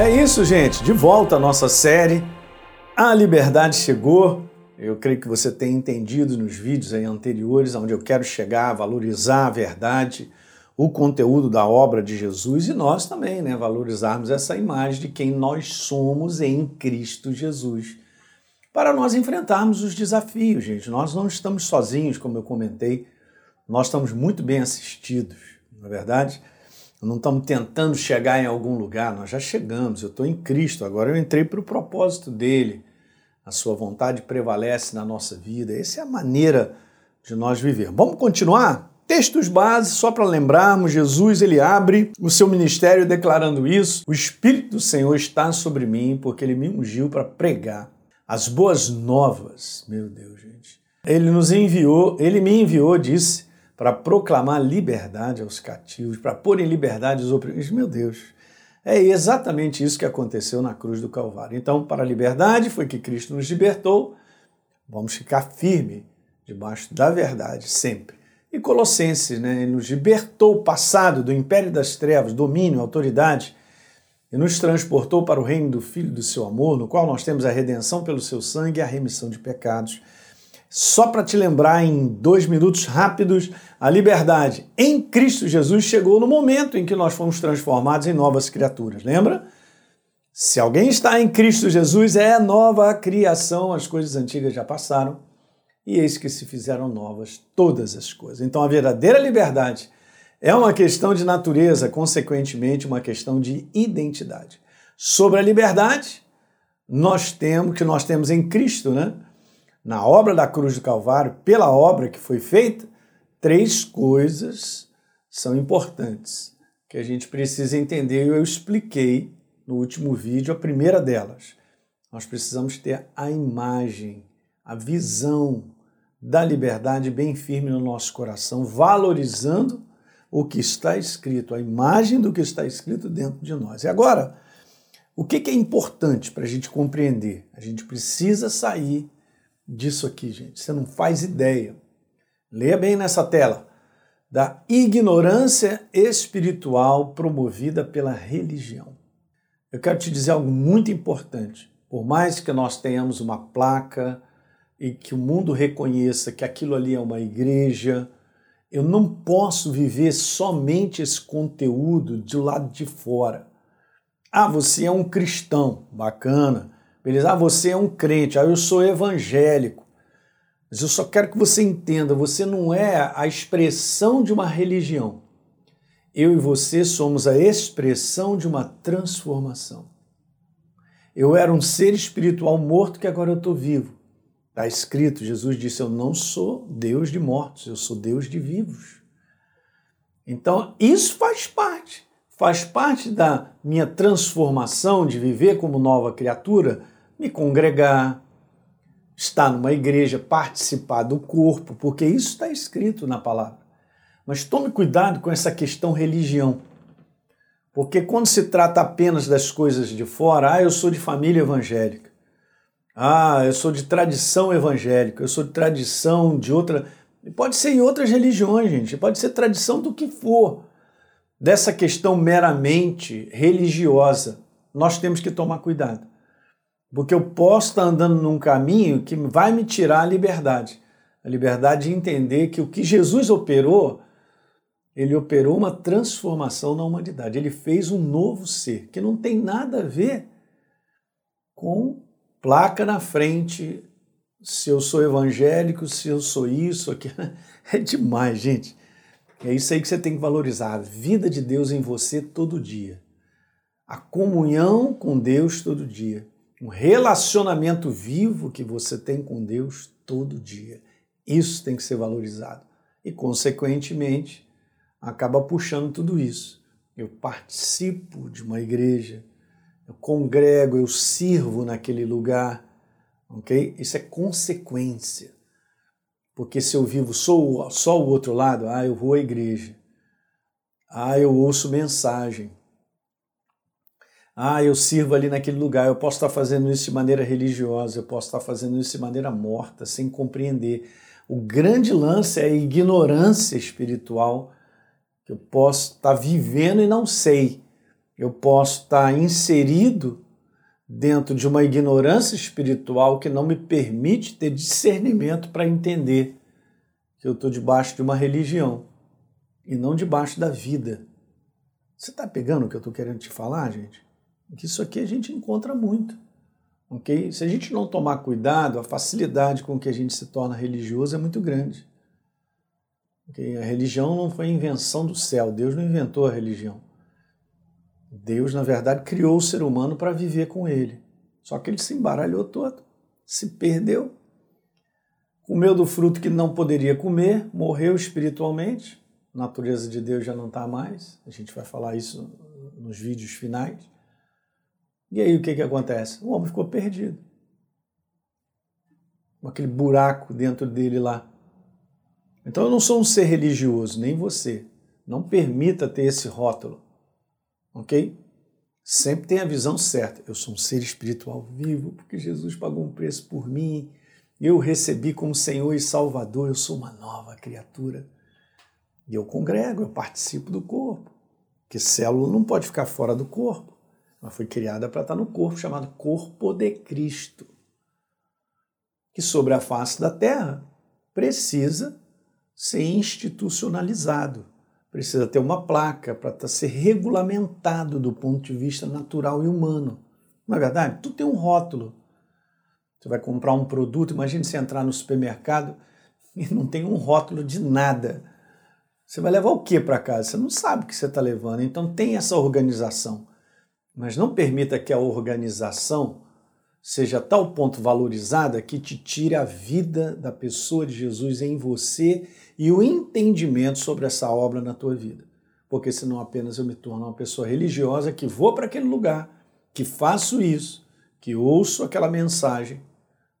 É isso, gente. De volta à nossa série. A liberdade chegou. Eu creio que você tem entendido nos vídeos anteriores, onde eu quero chegar, valorizar a verdade, o conteúdo da obra de Jesus e nós também, né, valorizarmos essa imagem de quem nós somos em Cristo Jesus. Para nós enfrentarmos os desafios, gente. Nós não estamos sozinhos, como eu comentei. Nós estamos muito bem assistidos, na é verdade. Não estamos tentando chegar em algum lugar, nós já chegamos. Eu estou em Cristo, agora eu entrei para o propósito dele. A sua vontade prevalece na nossa vida. Essa é a maneira de nós viver. Vamos continuar? Textos básicos, só para lembrarmos, Jesus ele abre o seu ministério declarando isso. O Espírito do Senhor está sobre mim, porque ele me ungiu para pregar as boas novas. Meu Deus, gente. Ele nos enviou, ele me enviou, disse, para proclamar liberdade aos cativos, para pôr em liberdade os oprimidos. Meu Deus, é exatamente isso que aconteceu na cruz do Calvário. Então, para a liberdade foi que Cristo nos libertou. Vamos ficar firme debaixo da verdade sempre. E Colossenses, né, ele nos libertou o passado do império das trevas, domínio, autoridade, e nos transportou para o reino do Filho do seu amor, no qual nós temos a redenção pelo seu sangue e a remissão de pecados só para te lembrar em dois minutos rápidos, a liberdade em Cristo Jesus chegou no momento em que nós fomos transformados em novas criaturas. Lembra? Se alguém está em Cristo Jesus, é nova criação, as coisas antigas já passaram e eis que se fizeram novas todas as coisas. Então a verdadeira liberdade é uma questão de natureza, consequentemente, uma questão de identidade. Sobre a liberdade, nós temos que nós temos em Cristo, né? Na obra da cruz do Calvário, pela obra que foi feita, três coisas são importantes que a gente precisa entender. Eu expliquei no último vídeo a primeira delas. Nós precisamos ter a imagem, a visão da liberdade bem firme no nosso coração, valorizando o que está escrito, a imagem do que está escrito dentro de nós. E agora, o que é importante para a gente compreender? A gente precisa sair disso aqui, gente. Você não faz ideia. Leia bem nessa tela. Da ignorância espiritual promovida pela religião. Eu quero te dizer algo muito importante. Por mais que nós tenhamos uma placa e que o mundo reconheça que aquilo ali é uma igreja, eu não posso viver somente esse conteúdo do lado de fora. Ah, você é um cristão, bacana. Beleza? Ah, você é um crente, ah, eu sou evangélico. Mas eu só quero que você entenda, você não é a expressão de uma religião. Eu e você somos a expressão de uma transformação. Eu era um ser espiritual morto que agora eu estou vivo. Está escrito, Jesus disse: Eu não sou Deus de mortos, eu sou Deus de vivos. Então, isso faz parte faz parte da minha transformação de viver como nova criatura, me congregar, estar numa igreja, participar do corpo, porque isso está escrito na palavra. Mas tome cuidado com essa questão religião. Porque quando se trata apenas das coisas de fora, ah, eu sou de família evangélica. Ah, eu sou de tradição evangélica, eu sou de tradição de outra. Pode ser em outras religiões, gente, pode ser tradição do que for dessa questão meramente religiosa, nós temos que tomar cuidado. Porque eu posso estar andando num caminho que vai me tirar a liberdade. A liberdade de entender que o que Jesus operou, ele operou uma transformação na humanidade. Ele fez um novo ser, que não tem nada a ver com placa na frente, se eu sou evangélico, se eu sou isso, aquilo. É demais, gente. É isso aí que você tem que valorizar, a vida de Deus em você todo dia. A comunhão com Deus todo dia. Um relacionamento vivo que você tem com Deus todo dia. Isso tem que ser valorizado. E, consequentemente, acaba puxando tudo isso. Eu participo de uma igreja, eu congrego, eu sirvo naquele lugar, ok? Isso é consequência. Porque se eu vivo só, só o outro lado, ah, eu vou à igreja. Ah, eu ouço mensagem. Ah, eu sirvo ali naquele lugar. Eu posso estar fazendo isso de maneira religiosa, eu posso estar fazendo isso de maneira morta, sem compreender. O grande lance é a ignorância espiritual que eu posso estar vivendo e não sei. Eu posso estar inserido dentro de uma ignorância espiritual que não me permite ter discernimento para entender que eu estou debaixo de uma religião e não debaixo da vida. Você está pegando o que eu estou querendo te falar, gente? Que isso aqui a gente encontra muito. ok? Se a gente não tomar cuidado, a facilidade com que a gente se torna religioso é muito grande. Okay? A religião não foi invenção do céu, Deus não inventou a religião. Deus, na verdade, criou o ser humano para viver com ele. Só que ele se embaralhou todo, se perdeu, comeu do fruto que não poderia comer, morreu espiritualmente. A natureza de Deus já não está mais. A gente vai falar isso nos vídeos finais. E aí o que, que acontece? O homem ficou perdido. Com aquele buraco dentro dele lá. Então eu não sou um ser religioso, nem você. Não permita ter esse rótulo ok? Sempre tem a visão certa. Eu sou um ser espiritual vivo porque Jesus pagou um preço por mim. Eu recebi como Senhor e Salvador. Eu sou uma nova criatura. E eu congrego, eu participo do corpo. Que célula não pode ficar fora do corpo. Ela foi criada para estar no corpo, chamado corpo de Cristo. Que sobre a face da terra precisa ser institucionalizado precisa ter uma placa para tá, ser regulamentado do ponto de vista natural e humano. Não é verdade? Tudo tem um rótulo. Você vai comprar um produto, imagine você entrar no supermercado e não tem um rótulo de nada. Você vai levar o que para casa? Você não sabe o que você está levando. Então tem essa organização. Mas não permita que a organização seja a tal ponto valorizada que te tire a vida da pessoa de Jesus em você e o entendimento sobre essa obra na tua vida. Porque senão apenas eu me torno uma pessoa religiosa que vou para aquele lugar, que faço isso, que ouço aquela mensagem,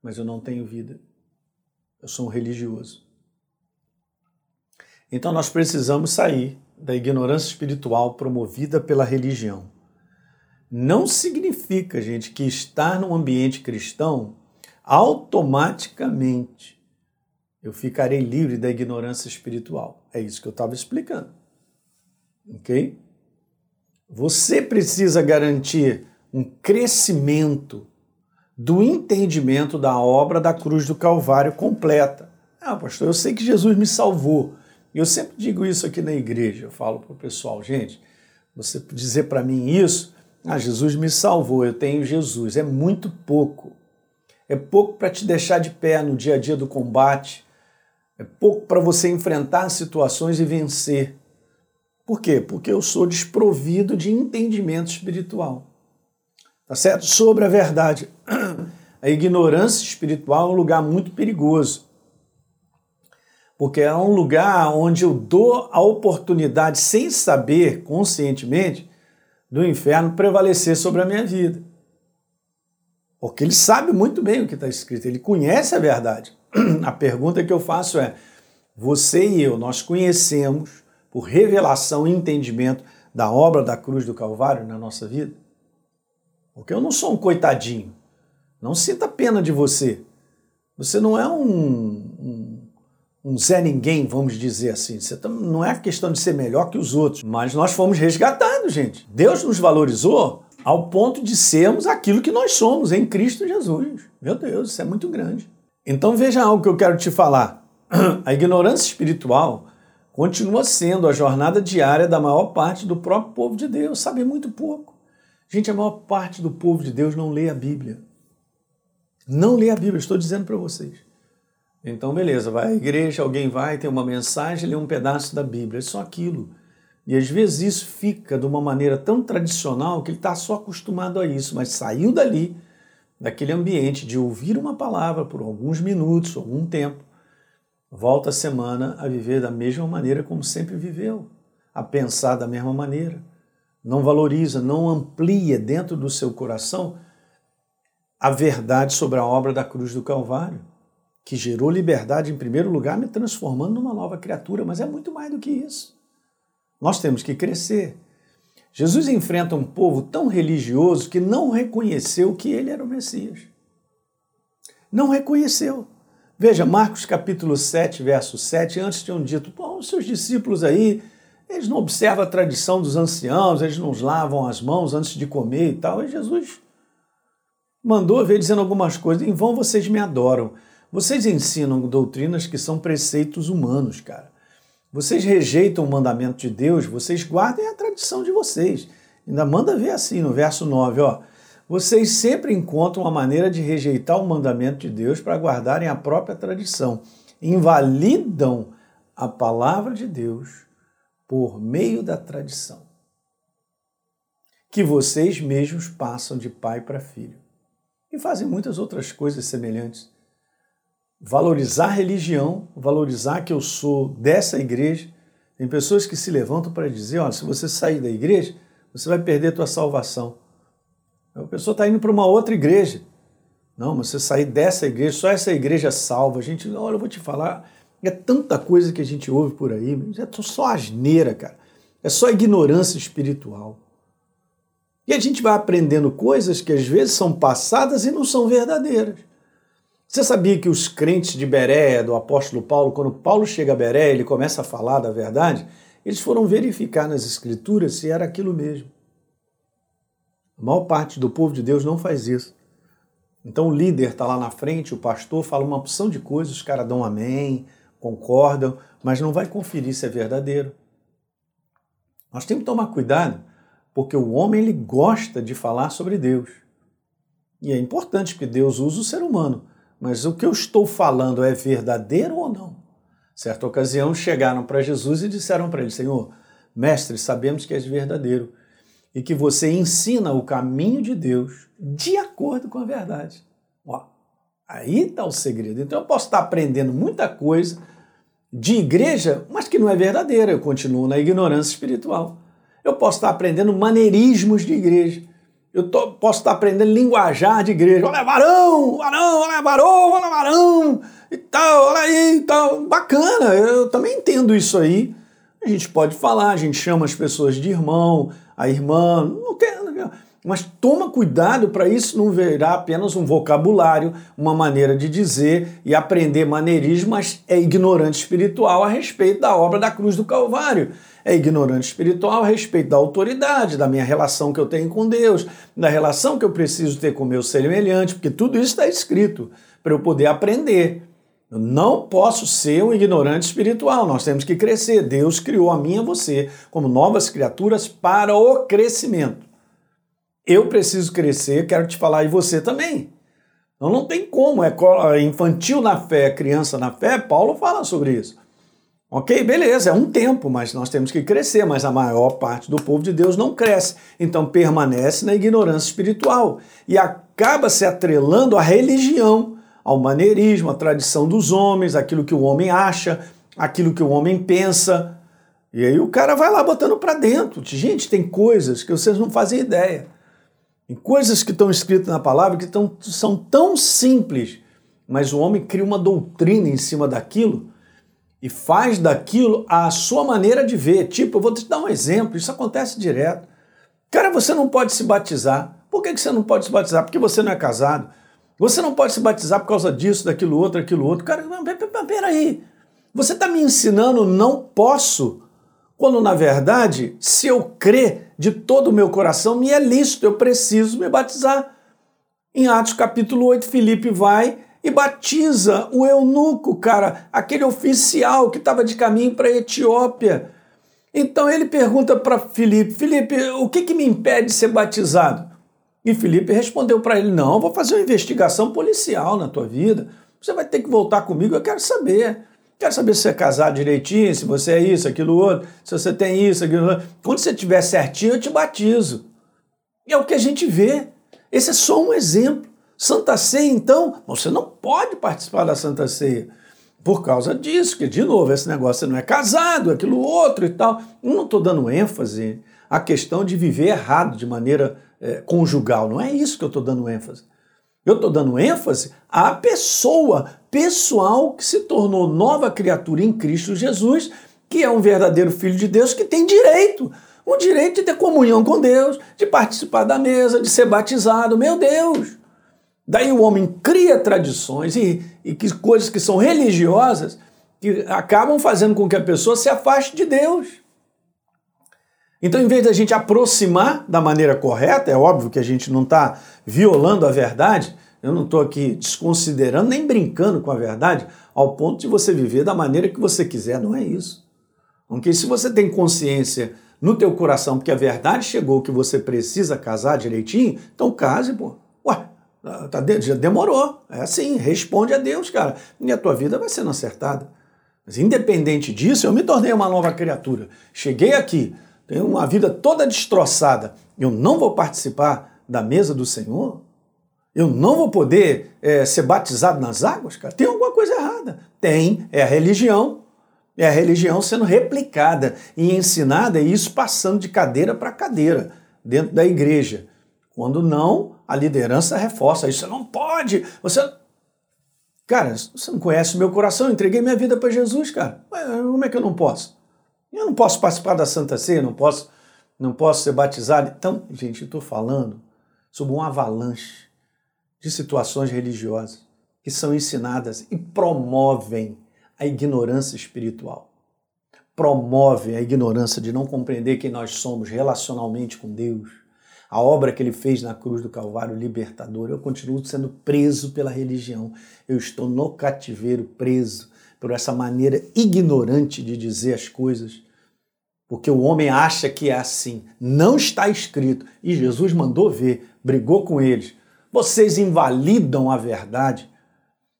mas eu não tenho vida. Eu sou um religioso. Então nós precisamos sair da ignorância espiritual promovida pela religião não significa, gente, que estar num ambiente cristão automaticamente eu ficarei livre da ignorância espiritual. É isso que eu estava explicando. Ok? Você precisa garantir um crescimento do entendimento da obra da cruz do Calvário completa. Ah, pastor, eu sei que Jesus me salvou. Eu sempre digo isso aqui na igreja. Eu falo para o pessoal, gente, você dizer para mim isso ah, Jesus me salvou, eu tenho Jesus. É muito pouco. É pouco para te deixar de pé no dia a dia do combate. É pouco para você enfrentar situações e vencer. Por quê? Porque eu sou desprovido de entendimento espiritual. Tá certo? Sobre a verdade. A ignorância espiritual é um lugar muito perigoso. Porque é um lugar onde eu dou a oportunidade, sem saber conscientemente, do inferno prevalecer sobre a minha vida. Porque ele sabe muito bem o que está escrito, ele conhece a verdade. A pergunta que eu faço é: você e eu, nós conhecemos por revelação e entendimento da obra da cruz do Calvário na nossa vida? Porque eu não sou um coitadinho. Não sinta pena de você. Você não é um, um Zé Ninguém, vamos dizer assim. Não é questão de ser melhor que os outros, mas nós fomos resgatados, gente. Deus nos valorizou ao ponto de sermos aquilo que nós somos em Cristo Jesus. Meu Deus, isso é muito grande. Então veja algo que eu quero te falar. A ignorância espiritual continua sendo a jornada diária da maior parte do próprio povo de Deus. Sabe muito pouco. Gente, a maior parte do povo de Deus não lê a Bíblia. Não lê a Bíblia, estou dizendo para vocês. Então, beleza, vai à igreja, alguém vai, tem uma mensagem, lê um pedaço da Bíblia, é só aquilo. E às vezes isso fica de uma maneira tão tradicional que ele está só acostumado a isso, mas saiu dali, daquele ambiente de ouvir uma palavra por alguns minutos, algum tempo, volta a semana a viver da mesma maneira como sempre viveu, a pensar da mesma maneira. Não valoriza, não amplia dentro do seu coração a verdade sobre a obra da cruz do Calvário que gerou liberdade em primeiro lugar, me transformando numa nova criatura, mas é muito mais do que isso. Nós temos que crescer. Jesus enfrenta um povo tão religioso que não reconheceu que ele era o Messias. Não reconheceu. Veja, Marcos capítulo 7, verso 7, antes tinham dito, os seus discípulos aí, eles não observam a tradição dos anciãos, eles não lavam as mãos antes de comer e tal. E Jesus mandou ver dizendo algumas coisas. Em vão vocês me adoram. Vocês ensinam doutrinas que são preceitos humanos, cara. Vocês rejeitam o mandamento de Deus, vocês guardem a tradição de vocês. Ainda manda ver assim no verso 9, ó. Vocês sempre encontram uma maneira de rejeitar o mandamento de Deus para guardarem a própria tradição. Invalidam a palavra de Deus por meio da tradição, que vocês mesmos passam de pai para filho. E fazem muitas outras coisas semelhantes. Valorizar a religião, valorizar que eu sou dessa igreja. Tem pessoas que se levantam para dizer: olha, se você sair da igreja, você vai perder a tua salvação. A pessoa está indo para uma outra igreja. Não, mas você sair dessa igreja, só essa igreja salva. A gente, olha, eu vou te falar, é tanta coisa que a gente ouve por aí, é só asneira, cara. É só ignorância espiritual. E a gente vai aprendendo coisas que às vezes são passadas e não são verdadeiras. Você sabia que os crentes de Beréia, do apóstolo Paulo, quando Paulo chega a Beréia, ele começa a falar da verdade, eles foram verificar nas escrituras se era aquilo mesmo. A maior parte do povo de Deus não faz isso. Então o líder está lá na frente, o pastor fala uma opção de coisas, os caras dão amém, concordam, mas não vai conferir se é verdadeiro. Nós temos que tomar cuidado, porque o homem ele gosta de falar sobre Deus. E é importante que Deus usa o ser humano, mas o que eu estou falando é verdadeiro ou não? Certa ocasião chegaram para Jesus e disseram para ele: Senhor, mestre, sabemos que és verdadeiro e que você ensina o caminho de Deus de acordo com a verdade. Ó, Aí está o segredo. Então eu posso estar aprendendo muita coisa de igreja, mas que não é verdadeira. Eu continuo na ignorância espiritual. Eu posso estar aprendendo maneirismos de igreja. Eu tô, posso estar aprendendo linguajar de igreja. Olha, varão, varão, olha, varão, olha, varão, e tal, olha aí, e tal. Bacana, eu também entendo isso aí. A gente pode falar, a gente chama as pessoas de irmão, a irmã, não tem mas toma cuidado para isso não virar apenas um vocabulário, uma maneira de dizer e aprender maneirismo, mas é ignorante espiritual a respeito da obra da cruz do Calvário. É ignorante espiritual a respeito da autoridade, da minha relação que eu tenho com Deus, da relação que eu preciso ter com meu semelhante, porque tudo isso está escrito para eu poder aprender. Eu não posso ser um ignorante espiritual, nós temos que crescer. Deus criou a mim e a você como novas criaturas para o crescimento. Eu preciso crescer, quero te falar, e você também. Então não tem como, é, é infantil na fé, criança na fé, Paulo fala sobre isso. Ok, beleza, é um tempo, mas nós temos que crescer, mas a maior parte do povo de Deus não cresce. Então permanece na ignorância espiritual e acaba se atrelando à religião, ao maneirismo, à tradição dos homens, aquilo que o homem acha, aquilo que o homem pensa. E aí o cara vai lá botando para dentro. Gente, tem coisas que vocês não fazem ideia em coisas que estão escritas na palavra que tão, são tão simples, mas o homem cria uma doutrina em cima daquilo e faz daquilo a sua maneira de ver. Tipo, eu vou te dar um exemplo, isso acontece direto. Cara, você não pode se batizar. Por que você não pode se batizar? Porque você não é casado. Você não pode se batizar por causa disso, daquilo outro, aquilo outro. Cara, peraí. Você está me ensinando não posso quando na verdade, se eu crer de todo o meu coração, me é lícito, eu preciso me batizar. Em Atos capítulo 8, Filipe vai e batiza o eunuco, cara, aquele oficial que estava de caminho para a Etiópia. Então ele pergunta para Filipe: Filipe, o que, que me impede de ser batizado? E Filipe respondeu para ele: Não, vou fazer uma investigação policial na tua vida. Você vai ter que voltar comigo, eu quero saber. Quero saber se você é casado direitinho, se você é isso, aquilo outro, se você tem isso, aquilo outro. Quando você estiver certinho, eu te batizo. E é o que a gente vê. Esse é só um exemplo. Santa Ceia, então, você não pode participar da Santa Ceia por causa disso, que, de novo, esse negócio você não é casado, aquilo outro e tal. Eu não estou dando ênfase à questão de viver errado de maneira é, conjugal. Não é isso que eu estou dando ênfase. Eu estou dando ênfase à pessoa pessoal que se tornou nova criatura em Cristo Jesus, que é um verdadeiro filho de Deus que tem direito, o direito de ter comunhão com Deus, de participar da mesa, de ser batizado. Meu Deus! Daí o homem cria tradições e, e que, coisas que são religiosas que acabam fazendo com que a pessoa se afaste de Deus. Então, em vez da gente aproximar da maneira correta, é óbvio que a gente não está violando a verdade, eu não estou aqui desconsiderando nem brincando com a verdade, ao ponto de você viver da maneira que você quiser, não é isso. Porque se você tem consciência no teu coração porque a verdade chegou que você precisa casar direitinho, então case, pô. Ué, tá, já demorou. É assim, responde a Deus, cara. E a tua vida vai sendo acertada. Mas independente disso, eu me tornei uma nova criatura. Cheguei aqui, tenho uma vida toda destroçada. Eu não vou participar da mesa do Senhor? Eu não vou poder é, ser batizado nas águas, cara? Tem alguma coisa errada. Tem, é a religião. É a religião sendo replicada e ensinada, e isso passando de cadeira para cadeira dentro da igreja. Quando não, a liderança reforça isso. Você não pode, você. Cara, você não conhece o meu coração, eu entreguei minha vida para Jesus, cara. Como é que eu não posso? Eu não posso participar da Santa Ceia, não posso, não posso ser batizado. Então, gente, eu estou falando sobre um avalanche de situações religiosas que são ensinadas e promovem a ignorância espiritual. Promovem a ignorância de não compreender quem nós somos relacionalmente com Deus. A obra que ele fez na cruz do Calvário libertador. Eu continuo sendo preso pela religião. Eu estou no cativeiro preso por essa maneira ignorante de dizer as coisas. Porque o homem acha que é assim. Não está escrito. E Jesus mandou ver, brigou com eles vocês invalidam a verdade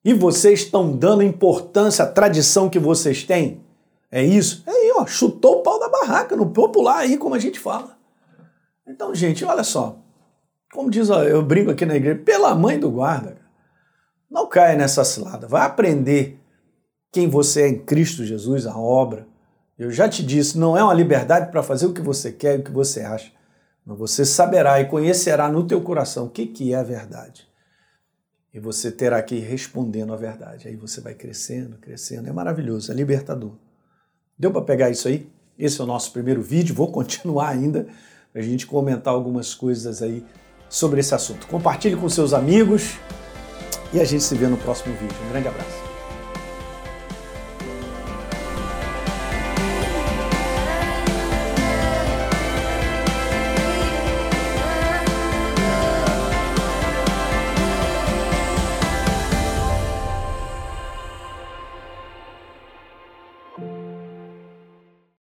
e vocês estão dando importância à tradição que vocês têm. É isso? É aí, ó, chutou o pau da barraca, no popular aí, como a gente fala. Então, gente, olha só. Como diz, ó, eu brinco aqui na igreja, pela mãe do guarda, não caia nessa cilada. Vai aprender quem você é em Cristo Jesus, a obra. Eu já te disse, não é uma liberdade para fazer o que você quer e o que você acha. Mas você saberá e conhecerá no teu coração o que, que é a verdade. E você terá que ir respondendo a verdade. Aí você vai crescendo, crescendo. É maravilhoso, é libertador. Deu para pegar isso aí? Esse é o nosso primeiro vídeo. Vou continuar ainda para a gente comentar algumas coisas aí sobre esse assunto. Compartilhe com seus amigos e a gente se vê no próximo vídeo. Um grande abraço.